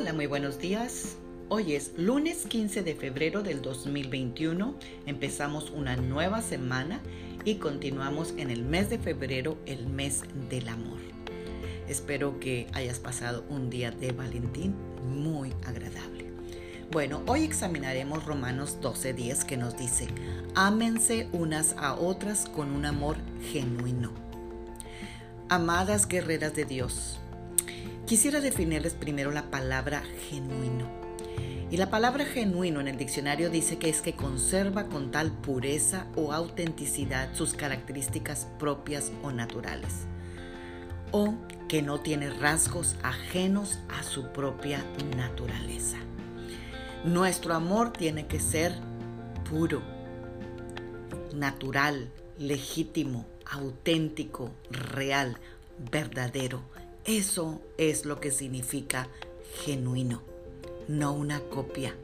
Hola, muy buenos días. Hoy es lunes 15 de febrero del 2021. Empezamos una nueva semana y continuamos en el mes de febrero, el mes del amor. Espero que hayas pasado un día de Valentín muy agradable. Bueno, hoy examinaremos Romanos 12:10 que nos dice, ámense unas a otras con un amor genuino. Amadas guerreras de Dios, Quisiera definirles primero la palabra genuino. Y la palabra genuino en el diccionario dice que es que conserva con tal pureza o autenticidad sus características propias o naturales. O que no tiene rasgos ajenos a su propia naturaleza. Nuestro amor tiene que ser puro, natural, legítimo, auténtico, real, verdadero eso es lo que significa genuino, no una copia.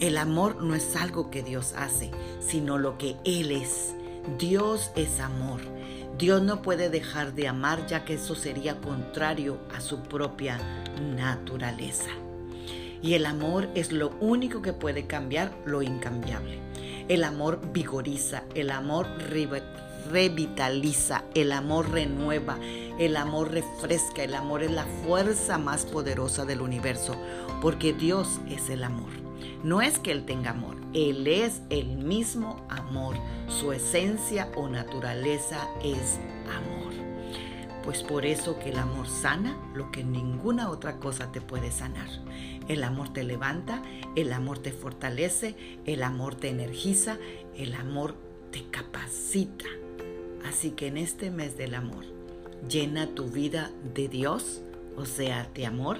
El amor no es algo que Dios hace, sino lo que Él es. Dios es amor. Dios no puede dejar de amar ya que eso sería contrario a su propia naturaleza. Y el amor es lo único que puede cambiar lo incambiable. El amor vigoriza, el amor revitaliza, el amor renueva, el amor refresca, el amor es la fuerza más poderosa del universo, porque Dios es el amor. No es que Él tenga amor, Él es el mismo amor. Su esencia o naturaleza es amor. Pues por eso que el amor sana lo que ninguna otra cosa te puede sanar. El amor te levanta, el amor te fortalece, el amor te energiza, el amor te capacita. Así que en este mes del amor, llena tu vida de Dios, o sea, de amor,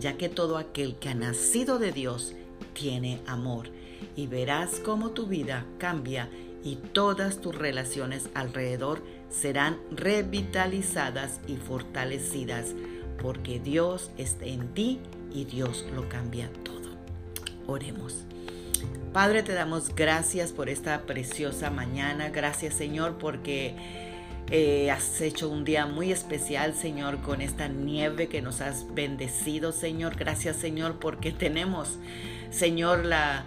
ya que todo aquel que ha nacido de Dios tiene amor. Y verás cómo tu vida cambia y todas tus relaciones alrededor serán revitalizadas y fortalecidas, porque Dios está en ti y Dios lo cambia todo. Oremos. Padre, te damos gracias por esta preciosa mañana. Gracias Señor porque eh, has hecho un día muy especial, Señor, con esta nieve que nos has bendecido, Señor. Gracias, Señor, porque tenemos, Señor, la,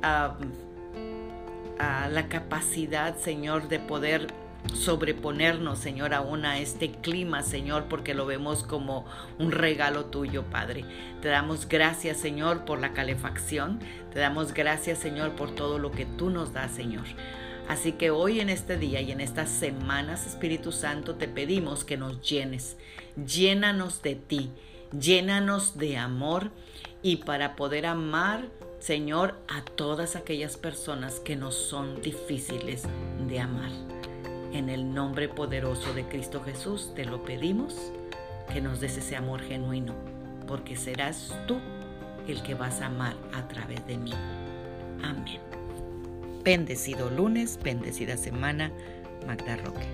la capacidad, Señor, de poder sobreponernos, Señor, aún a este clima, Señor, porque lo vemos como un regalo tuyo, Padre. Te damos gracias, Señor, por la calefacción. Te damos gracias, Señor, por todo lo que tú nos das, Señor. Así que hoy en este día y en estas semanas, Espíritu Santo, te pedimos que nos llenes. Llénanos de ti, llénanos de amor y para poder amar, Señor, a todas aquellas personas que nos son difíciles de amar. En el nombre poderoso de Cristo Jesús te lo pedimos, que nos des ese amor genuino, porque serás tú el que vas a amar a través de mí. Amén. Bendecido lunes, bendecida semana, Magda Roque.